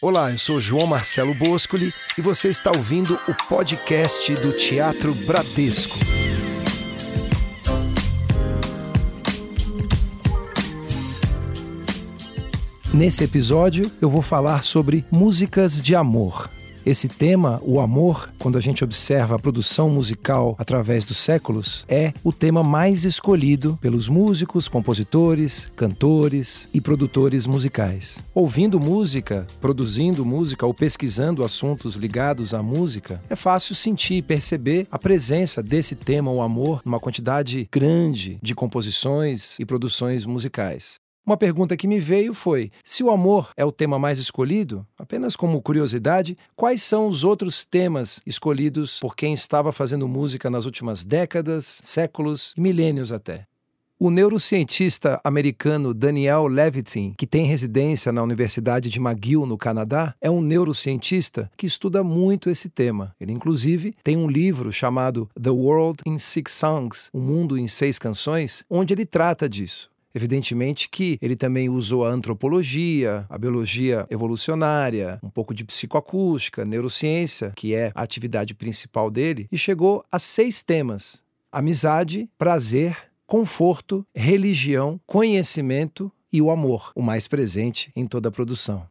Olá, eu sou João Marcelo Boscoli e você está ouvindo o podcast do Teatro Bradesco. Nesse episódio, eu vou falar sobre músicas de amor. Esse tema, o amor, quando a gente observa a produção musical através dos séculos, é o tema mais escolhido pelos músicos, compositores, cantores e produtores musicais. Ouvindo música, produzindo música ou pesquisando assuntos ligados à música, é fácil sentir e perceber a presença desse tema, o amor, numa quantidade grande de composições e produções musicais. Uma pergunta que me veio foi: se o amor é o tema mais escolhido, apenas como curiosidade, quais são os outros temas escolhidos por quem estava fazendo música nas últimas décadas, séculos e milênios até? O neurocientista americano Daniel Levitin, que tem residência na Universidade de McGill, no Canadá, é um neurocientista que estuda muito esse tema. Ele, inclusive, tem um livro chamado The World in Six Songs O Mundo em Seis Canções onde ele trata disso. Evidentemente que ele também usou a antropologia, a biologia evolucionária, um pouco de psicoacústica, neurociência, que é a atividade principal dele, e chegou a seis temas: amizade, prazer, conforto, religião, conhecimento e o amor, o mais presente em toda a produção.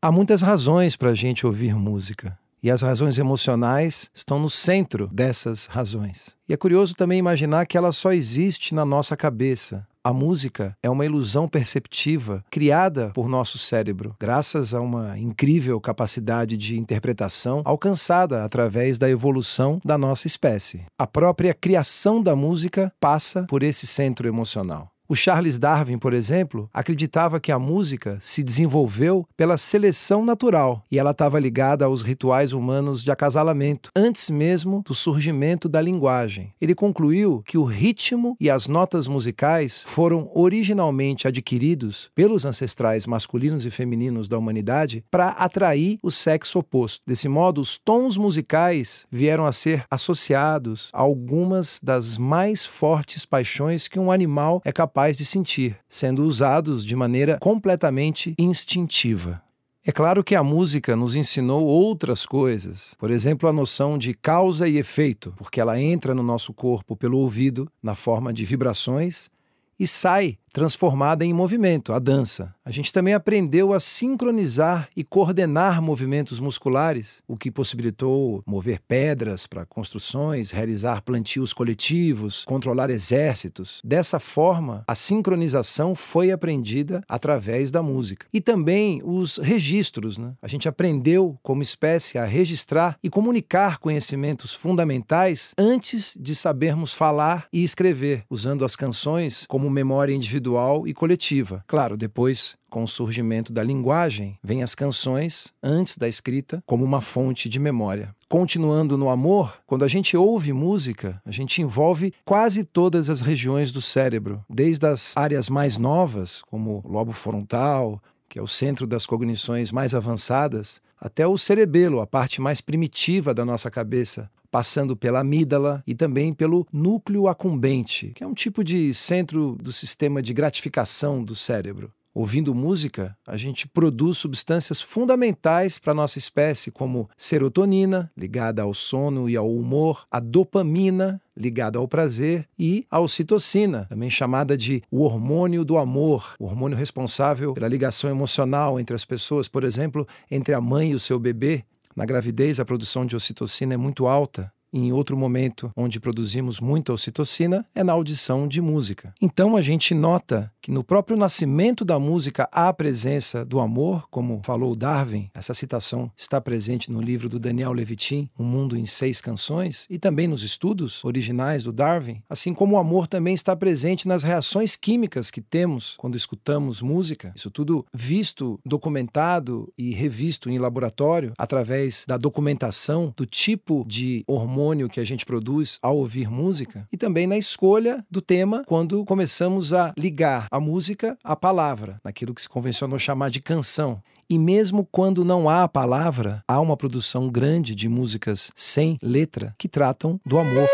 Há muitas razões para a gente ouvir música. E as razões emocionais estão no centro dessas razões. E é curioso também imaginar que ela só existe na nossa cabeça. A música é uma ilusão perceptiva criada por nosso cérebro, graças a uma incrível capacidade de interpretação alcançada através da evolução da nossa espécie. A própria criação da música passa por esse centro emocional. O Charles Darwin, por exemplo, acreditava que a música se desenvolveu pela seleção natural e ela estava ligada aos rituais humanos de acasalamento, antes mesmo do surgimento da linguagem. Ele concluiu que o ritmo e as notas musicais foram originalmente adquiridos pelos ancestrais masculinos e femininos da humanidade para atrair o sexo oposto. Desse modo, os tons musicais vieram a ser associados a algumas das mais fortes paixões que um animal é capaz capaz de sentir, sendo usados de maneira completamente instintiva. É claro que a música nos ensinou outras coisas, por exemplo, a noção de causa e efeito, porque ela entra no nosso corpo pelo ouvido, na forma de vibrações, e sai transformada em movimento, a dança. A gente também aprendeu a sincronizar e coordenar movimentos musculares, o que possibilitou mover pedras para construções, realizar plantios coletivos, controlar exércitos. Dessa forma, a sincronização foi aprendida através da música. E também os registros. Né? A gente aprendeu, como espécie, a registrar e comunicar conhecimentos fundamentais antes de sabermos falar e escrever, usando as canções como memória individual individual e coletiva. Claro, depois, com o surgimento da linguagem, vêm as canções, antes da escrita, como uma fonte de memória. Continuando no amor, quando a gente ouve música, a gente envolve quase todas as regiões do cérebro, desde as áreas mais novas, como o lobo frontal, que é o centro das cognições mais avançadas, até o cerebelo, a parte mais primitiva da nossa cabeça, passando pela amígdala e também pelo núcleo acumbente, que é um tipo de centro do sistema de gratificação do cérebro. Ouvindo música, a gente produz substâncias fundamentais para a nossa espécie, como serotonina, ligada ao sono e ao humor, a dopamina, ligada ao prazer, e a ocitocina, também chamada de o hormônio do amor, o hormônio responsável pela ligação emocional entre as pessoas, por exemplo, entre a mãe e o seu bebê, na gravidez, a produção de ocitocina é muito alta em outro momento onde produzimos muita ocitocina é na audição de música. Então a gente nota que no próprio nascimento da música há a presença do amor, como falou Darwin. Essa citação está presente no livro do Daniel Levitin, Um Mundo em Seis Canções, e também nos estudos originais do Darwin, assim como o amor também está presente nas reações químicas que temos quando escutamos música. Isso tudo visto, documentado e revisto em laboratório através da documentação do tipo de hormônio que a gente produz ao ouvir música e também na escolha do tema quando começamos a ligar a música à palavra, naquilo que se convencionou chamar de canção. E mesmo quando não há a palavra, há uma produção grande de músicas sem letra que tratam do amor.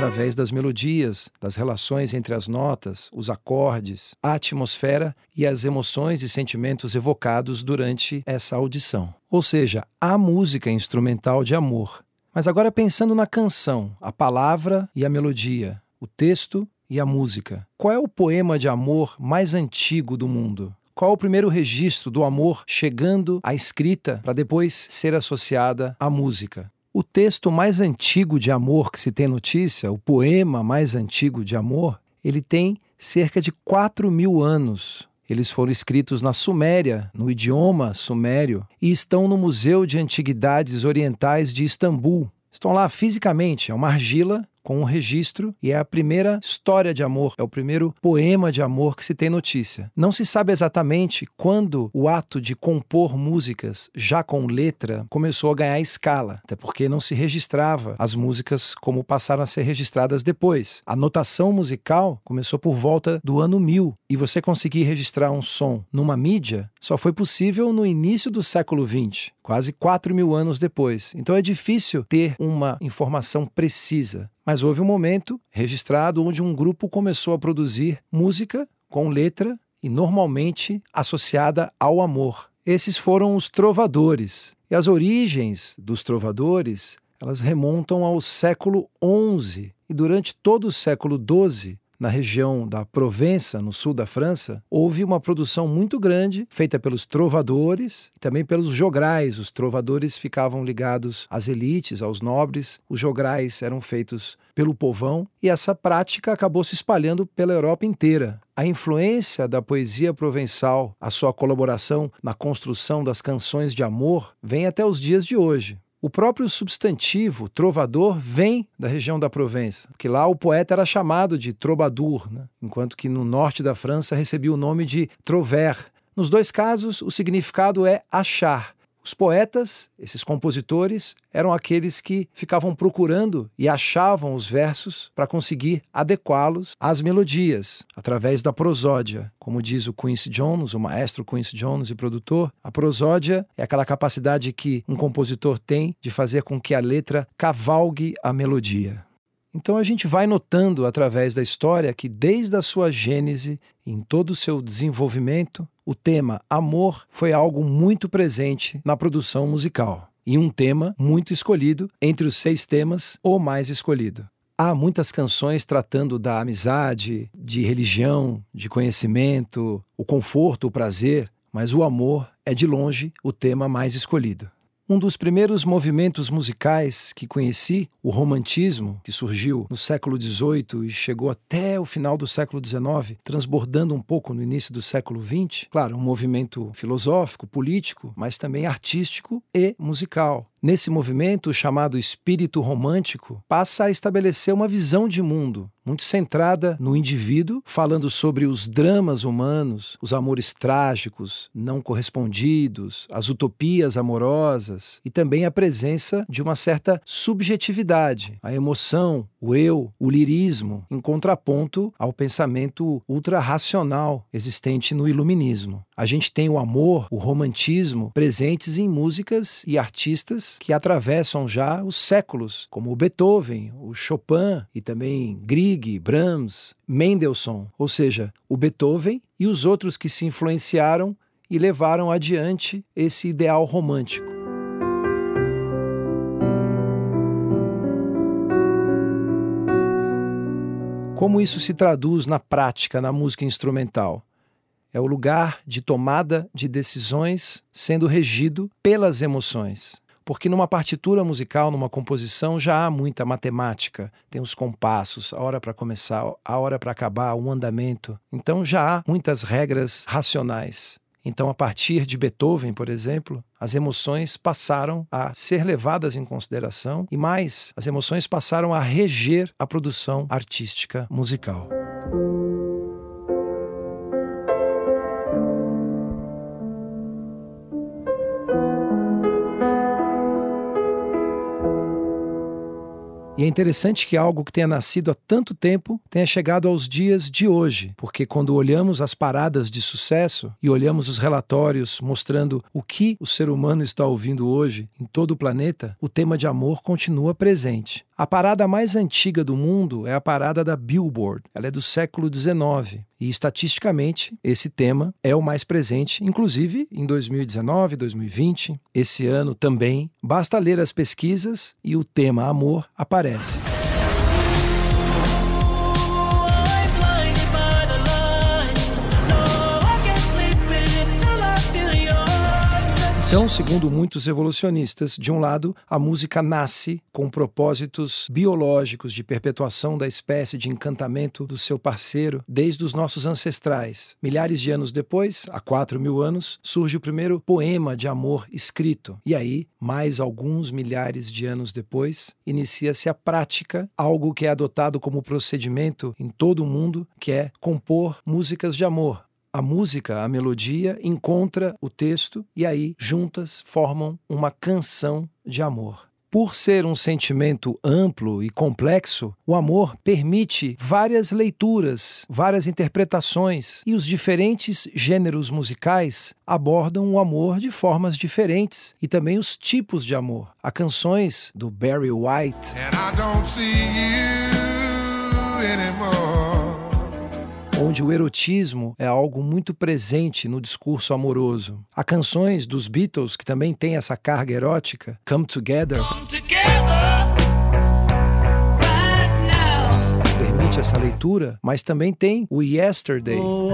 Através das melodias, das relações entre as notas, os acordes, a atmosfera e as emoções e sentimentos evocados durante essa audição. Ou seja, a música instrumental de amor. Mas agora pensando na canção, a palavra e a melodia, o texto e a música. Qual é o poema de amor mais antigo do mundo? Qual o primeiro registro do amor chegando à escrita para depois ser associada à música? O texto mais antigo de amor que se tem notícia, o poema mais antigo de amor, ele tem cerca de 4 mil anos. Eles foram escritos na Suméria, no idioma sumério, e estão no Museu de Antiguidades Orientais de Istambul. Estão lá fisicamente, é uma argila com um registro e é a primeira história de amor, é o primeiro poema de amor que se tem notícia. Não se sabe exatamente quando o ato de compor músicas já com letra começou a ganhar escala, até porque não se registrava as músicas como passaram a ser registradas depois. A notação musical começou por volta do ano 1000 e você conseguir registrar um som numa mídia só foi possível no início do século 20, quase 4 mil anos depois. Então é difícil ter uma informação precisa. Mas houve um momento registrado onde um grupo começou a produzir música com letra e normalmente associada ao amor. Esses foram os trovadores. E as origens dos trovadores, elas remontam ao século XI e durante todo o século XII na região da Provença, no sul da França, houve uma produção muito grande feita pelos trovadores e também pelos jograis. Os trovadores ficavam ligados às elites, aos nobres, os jograis eram feitos pelo povão e essa prática acabou se espalhando pela Europa inteira. A influência da poesia provençal, a sua colaboração na construção das canções de amor, vem até os dias de hoje. O próprio substantivo trovador vem da região da Provença, que lá o poeta era chamado de troubadour, né? enquanto que no norte da França recebia o nome de trover. Nos dois casos, o significado é achar, os poetas, esses compositores, eram aqueles que ficavam procurando e achavam os versos para conseguir adequá-los às melodias, através da prosódia. Como diz o Quincy Jones, o maestro Quincy Jones e produtor, a prosódia é aquela capacidade que um compositor tem de fazer com que a letra cavalgue a melodia. Então a gente vai notando através da história que, desde a sua gênese, em todo o seu desenvolvimento, o tema amor foi algo muito presente na produção musical e um tema muito escolhido entre os seis temas, ou mais escolhido. Há muitas canções tratando da amizade, de religião, de conhecimento, o conforto, o prazer, mas o amor é de longe o tema mais escolhido. Um dos primeiros movimentos musicais que conheci, o romantismo, que surgiu no século XVIII e chegou até o final do século XIX, transbordando um pouco no início do século XX. Claro, um movimento filosófico, político, mas também artístico e musical. Nesse movimento, chamado espírito romântico, passa a estabelecer uma visão de mundo muito centrada no indivíduo, falando sobre os dramas humanos, os amores trágicos, não correspondidos, as utopias amorosas e também a presença de uma certa subjetividade, a emoção, o eu, o lirismo, em contraponto ao pensamento ultra-racional existente no iluminismo. A gente tem o amor, o romantismo presentes em músicas e artistas que atravessam já os séculos, como o Beethoven, o Chopin e também Grieg, Brahms, Mendelssohn, ou seja, o Beethoven e os outros que se influenciaram e levaram adiante esse ideal romântico. Como isso se traduz na prática na música instrumental? É o lugar de tomada de decisões sendo regido pelas emoções. Porque numa partitura musical, numa composição, já há muita matemática. Tem os compassos, a hora para começar, a hora para acabar, o andamento. Então já há muitas regras racionais. Então, a partir de Beethoven, por exemplo, as emoções passaram a ser levadas em consideração e mais, as emoções passaram a reger a produção artística musical. E é interessante que algo que tenha nascido há tanto tempo tenha chegado aos dias de hoje, porque quando olhamos as paradas de sucesso e olhamos os relatórios mostrando o que o ser humano está ouvindo hoje em todo o planeta, o tema de amor continua presente. A parada mais antiga do mundo é a parada da Billboard. Ela é do século XIX e, estatisticamente, esse tema é o mais presente, inclusive em 2019, 2020, esse ano também. Basta ler as pesquisas e o tema amor aparece. Então, segundo muitos evolucionistas, de um lado, a música nasce com propósitos biológicos de perpetuação da espécie de encantamento do seu parceiro desde os nossos ancestrais. Milhares de anos depois, há quatro mil anos, surge o primeiro poema de amor escrito. E aí, mais alguns milhares de anos depois, inicia-se a prática, algo que é adotado como procedimento em todo o mundo, que é compor músicas de amor, a música, a melodia, encontra o texto e aí juntas formam uma canção de amor. Por ser um sentimento amplo e complexo, o amor permite várias leituras, várias interpretações, e os diferentes gêneros musicais abordam o amor de formas diferentes e também os tipos de amor. Há canções do Barry White onde o erotismo é algo muito presente no discurso amoroso. Há canções dos Beatles que também têm essa carga erótica, Come Together. Come together right permite essa leitura, mas também tem o Yesterday. Oh,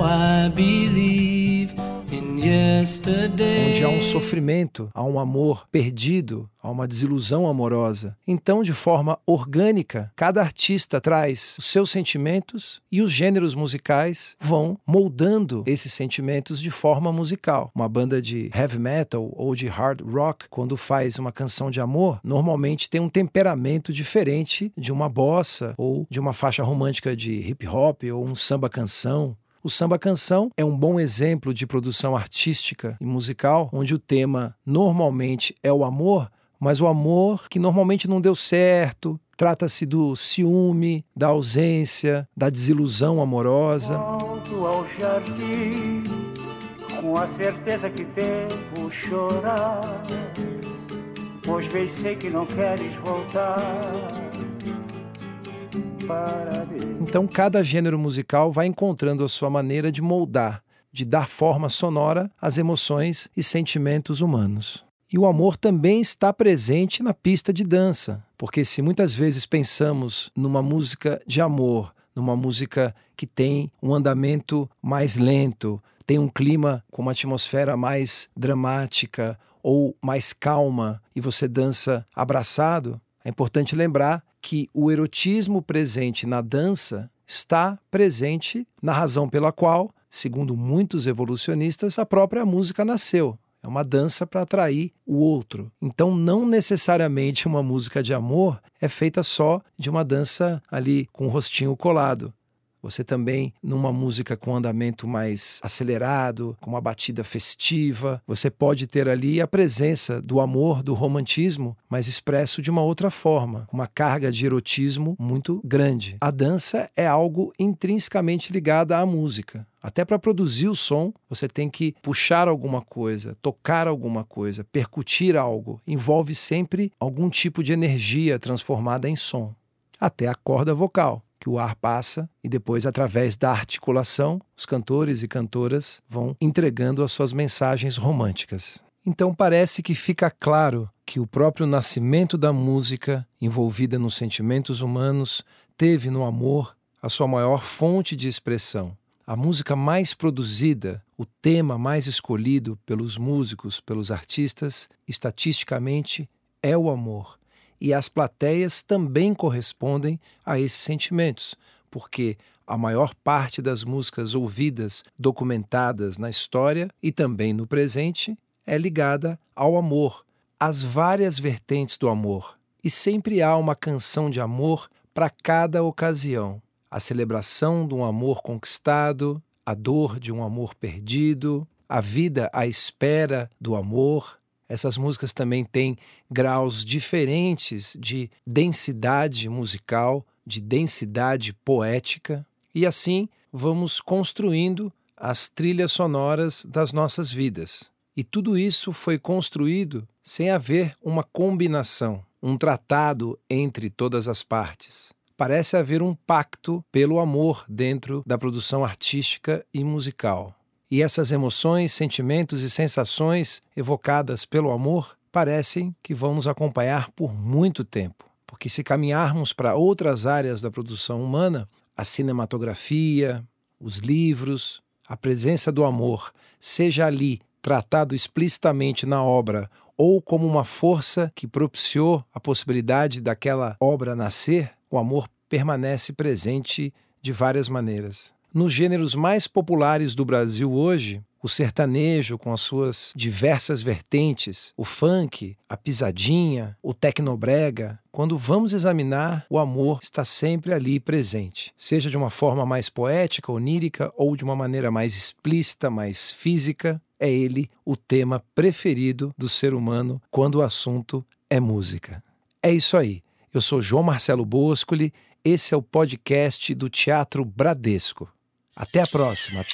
onde há um sofrimento, há um amor perdido, há uma desilusão amorosa. Então, de forma orgânica, cada artista traz os seus sentimentos e os gêneros musicais vão moldando esses sentimentos de forma musical. Uma banda de heavy metal ou de hard rock, quando faz uma canção de amor, normalmente tem um temperamento diferente de uma bossa ou de uma faixa romântica de hip hop ou um samba canção. O samba canção é um bom exemplo de produção artística e musical, onde o tema normalmente é o amor, mas o amor que normalmente não deu certo. Trata-se do ciúme, da ausência, da desilusão amorosa. Volto ao jardim, com a certeza que chorar, pois bem sei que não queres voltar. Então, cada gênero musical vai encontrando a sua maneira de moldar, de dar forma sonora às emoções e sentimentos humanos. E o amor também está presente na pista de dança, porque se muitas vezes pensamos numa música de amor, numa música que tem um andamento mais lento, tem um clima com uma atmosfera mais dramática ou mais calma e você dança abraçado, é importante lembrar que o erotismo presente na dança está presente na razão pela qual, segundo muitos evolucionistas, a própria música nasceu. É uma dança para atrair o outro. Então, não necessariamente uma música de amor é feita só de uma dança ali com o rostinho colado. Você também, numa música com andamento mais acelerado, com uma batida festiva, você pode ter ali a presença do amor, do romantismo, mas expresso de uma outra forma, uma carga de erotismo muito grande. A dança é algo intrinsecamente ligado à música. Até para produzir o som, você tem que puxar alguma coisa, tocar alguma coisa, percutir algo. Envolve sempre algum tipo de energia transformada em som. Até a corda vocal que o ar passa e depois, através da articulação, os cantores e cantoras vão entregando as suas mensagens românticas. Então parece que fica claro que o próprio nascimento da música, envolvida nos sentimentos humanos, teve no amor a sua maior fonte de expressão. A música mais produzida, o tema mais escolhido pelos músicos, pelos artistas, estatisticamente, é o amor e as plateias também correspondem a esses sentimentos, porque a maior parte das músicas ouvidas, documentadas na história e também no presente, é ligada ao amor, às várias vertentes do amor. E sempre há uma canção de amor para cada ocasião. A celebração de um amor conquistado, a dor de um amor perdido, a vida à espera do amor, essas músicas também têm graus diferentes de densidade musical, de densidade poética, e assim vamos construindo as trilhas sonoras das nossas vidas. E tudo isso foi construído sem haver uma combinação. um tratado entre todas as partes. Parece haver um pacto pelo amor dentro da produção artística e musical. E essas emoções, sentimentos e sensações evocadas pelo amor parecem que vão nos acompanhar por muito tempo. Porque se caminharmos para outras áreas da produção humana, a cinematografia, os livros, a presença do amor, seja ali tratado explicitamente na obra ou como uma força que propiciou a possibilidade daquela obra nascer, o amor permanece presente de várias maneiras. Nos gêneros mais populares do Brasil hoje, o sertanejo com as suas diversas vertentes, o funk, a pisadinha, o tecnobrega, quando vamos examinar, o amor está sempre ali presente, seja de uma forma mais poética, onírica ou de uma maneira mais explícita, mais física, é ele o tema preferido do ser humano quando o assunto é música. É isso aí. Eu sou João Marcelo Boscoli, esse é o podcast do Teatro Bradesco. Até a próxima.